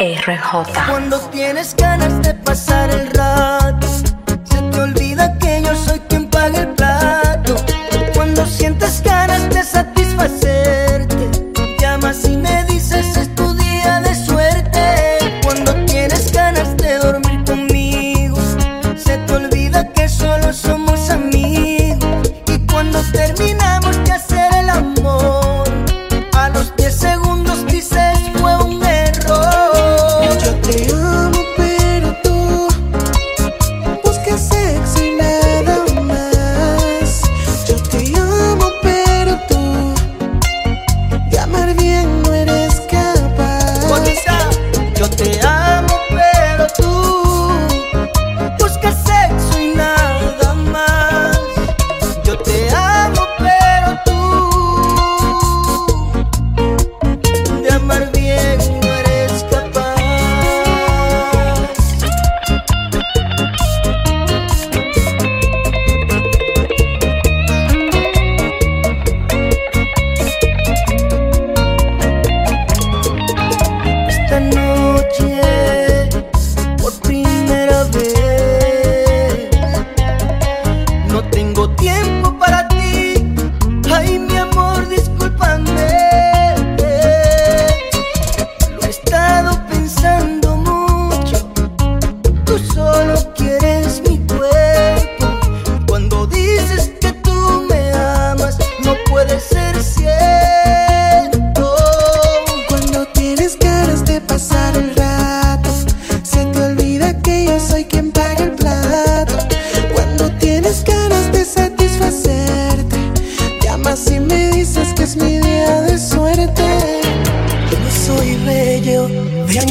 RJ. Cuando tienes ganas de pasar el rato,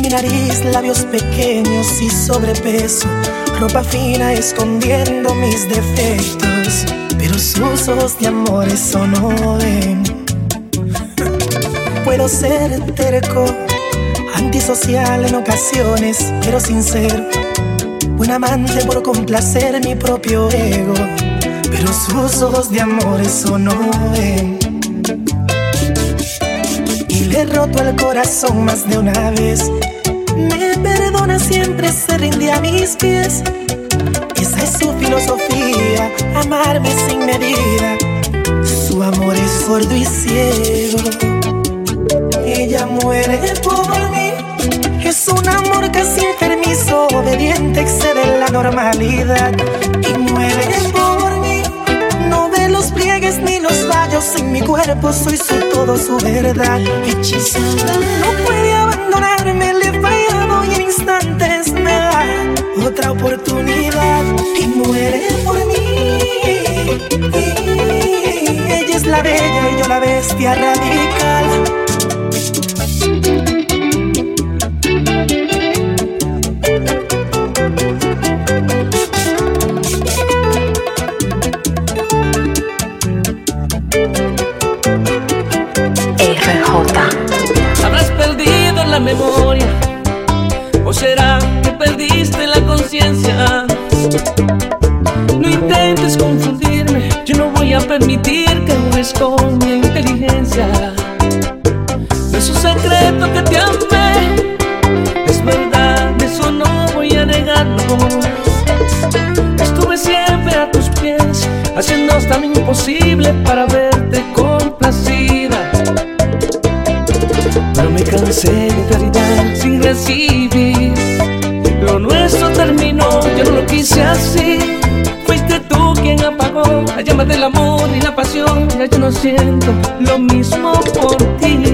nariz, labios pequeños y sobrepeso, ropa fina escondiendo mis defectos, pero sus ojos de amor eso no ven. Puedo ser terco, antisocial en ocasiones, pero sincero, buen amante por complacer mi propio ego, pero sus ojos de amor eso no ven. Le roto el corazón más de una vez. Me perdona siempre, se rinde a mis pies. Esa es su filosofía, amarme sin medida. Su amor es sordo y ciego. Ella muere por mí. Es un amor casi enfermizo, obediente, excede la normalidad. Y muere por mí. No ve los pliegues ni los fallos en mi cuerpo, soy su todo, su verdad. Hechizada, no puede abandonarme, le fallado y en instantes me da otra oportunidad. Y muere por mí. Ella es la bella y yo la bestia radical. Para verte complacida. Pero me cansé de caridad sin recibir. Lo nuestro terminó, yo no lo quise así. Fuiste tú quien apagó la llama del amor y la pasión. Ya yo no siento lo mismo por ti.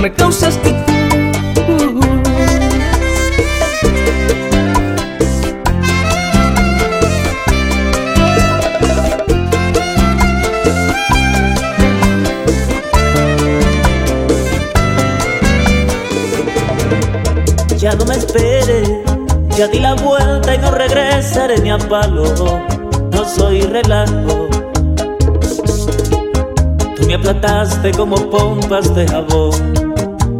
Me causaste tú. Ya no me esperes, ya di la vuelta vuelta y no regresaré ni a palo. No soy relajo. Tú me aplataste como pompas de jabón.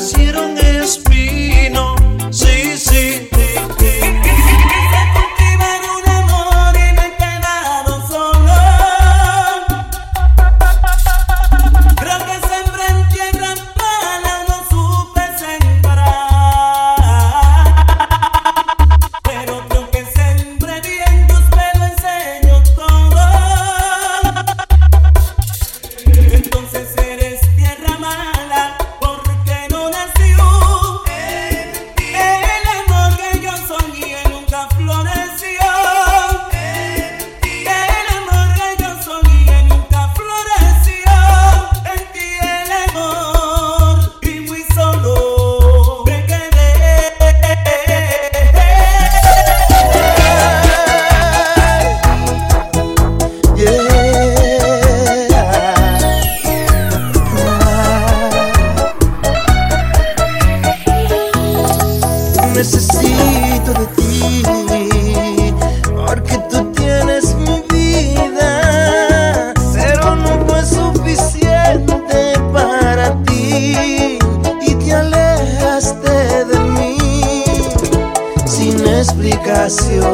hago es amarte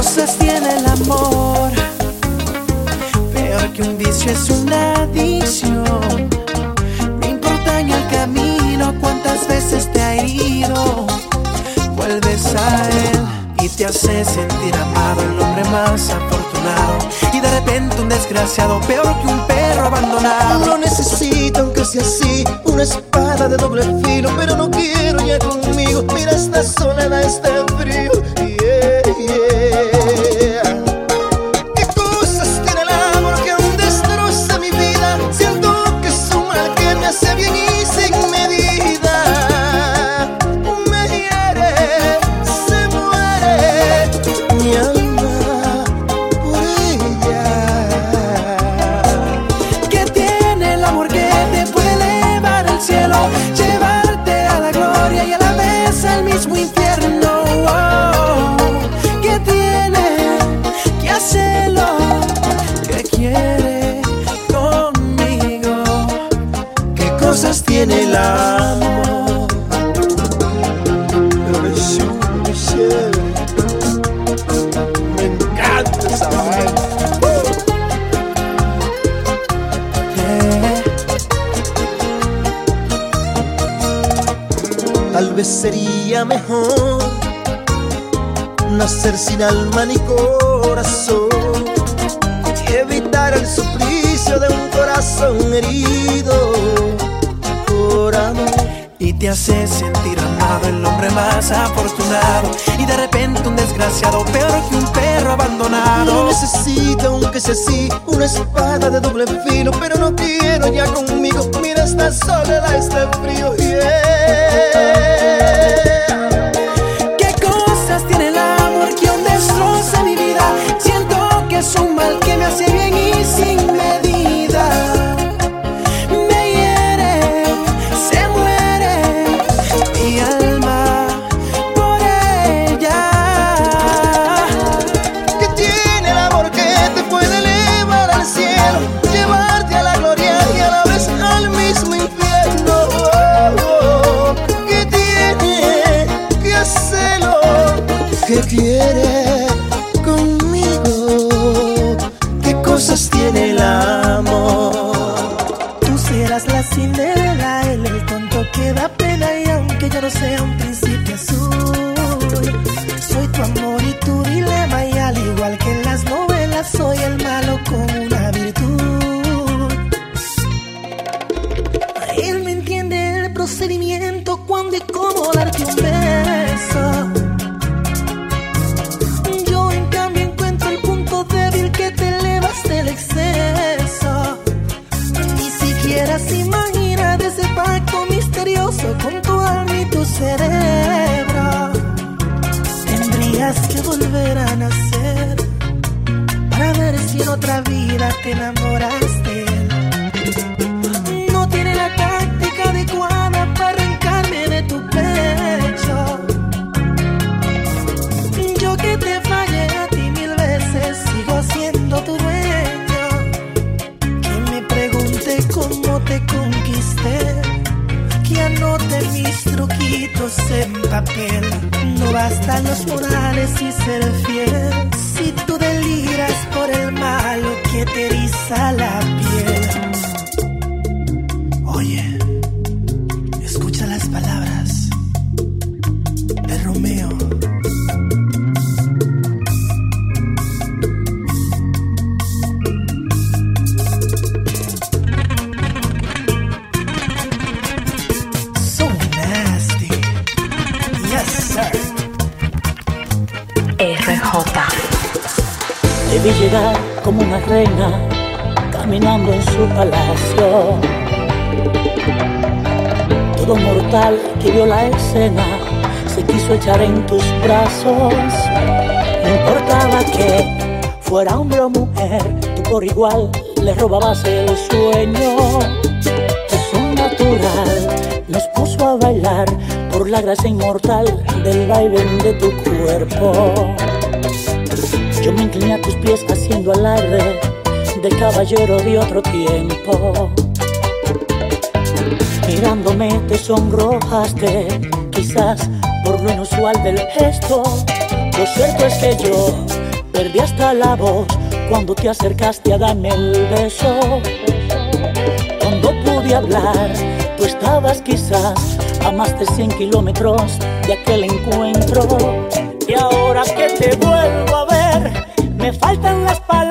cosas tiene el amor? Peor que un vicio es una adicción. No importa en el camino cuántas veces te ha ido, vuelves a él y te hace sentir amado, el hombre más afortunado. Y de repente un desgraciado, peor que un perro abandonado. No necesito, aunque sea así, una espada de doble filo, pero no quiero ya conmigo. Mira esta soledad, este frío. Sería mejor nacer sin alma ni corazón y evitar el suplicio de un corazón herido por amor. Y te hace sentir amado, el hombre más afortunado. Y de repente un desgraciado, peor que un perro No abandonado. necesito, aunque sea así, una espada de doble filo, pero no quiero ya conmigo. Mira esta soledad, este frío. Yeah. En papel. No bastan los morales y ser fiel. Si tú deliras por el malo que te eriza la piel. Oye, Como una reina caminando en su palacio. Todo mortal que vio la escena se quiso echar en tus brazos. No importaba que fuera hombre o mujer, tú por igual le robabas el sueño. Es un natural, nos puso a bailar por la gracia inmortal del baile de tu cuerpo. Yo me incliné a tus pies haciendo alarde de caballero de otro tiempo. Mirándome te sonrojaste, quizás por lo inusual del gesto. Lo cierto es que yo perdí hasta la voz cuando te acercaste a darme el beso. Cuando pude hablar, tú estabas quizás a más de 100 kilómetros de aquel encuentro. Y ahora que te vuelvo me faltan las palabras.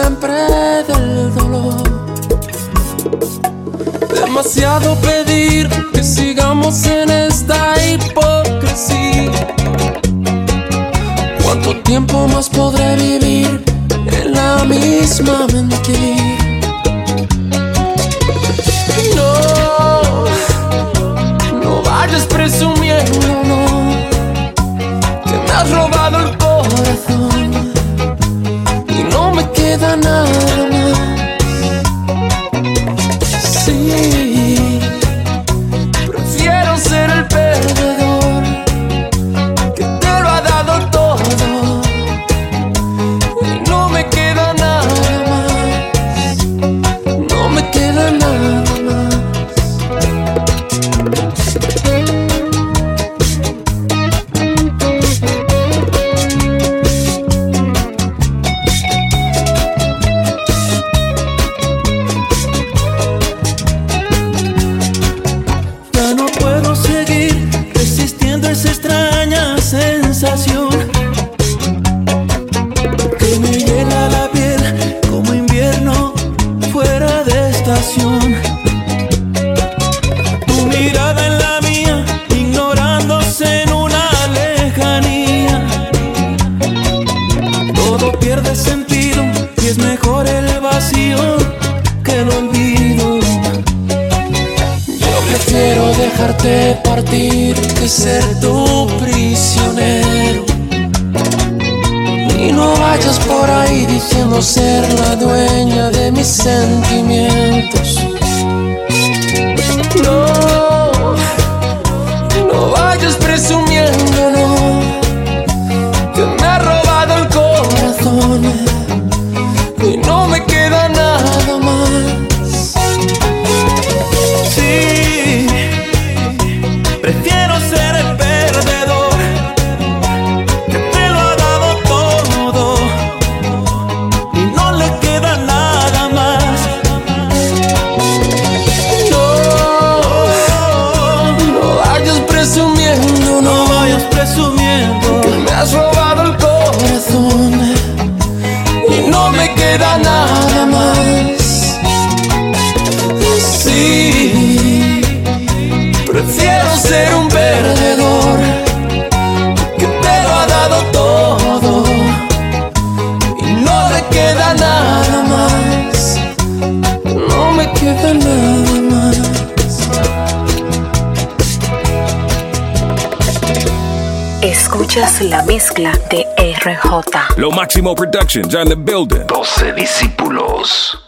siempre del dolor. Demasiado pedir que sigamos en esta hipocresía. ¿Cuánto tiempo más podré vivir en la misma mentira? No, no vayas presumiendo, no, que me has robado. know. did I not? Escuchas la mezcla de RJ. Lo máximo productions and the building. 12 discípulos.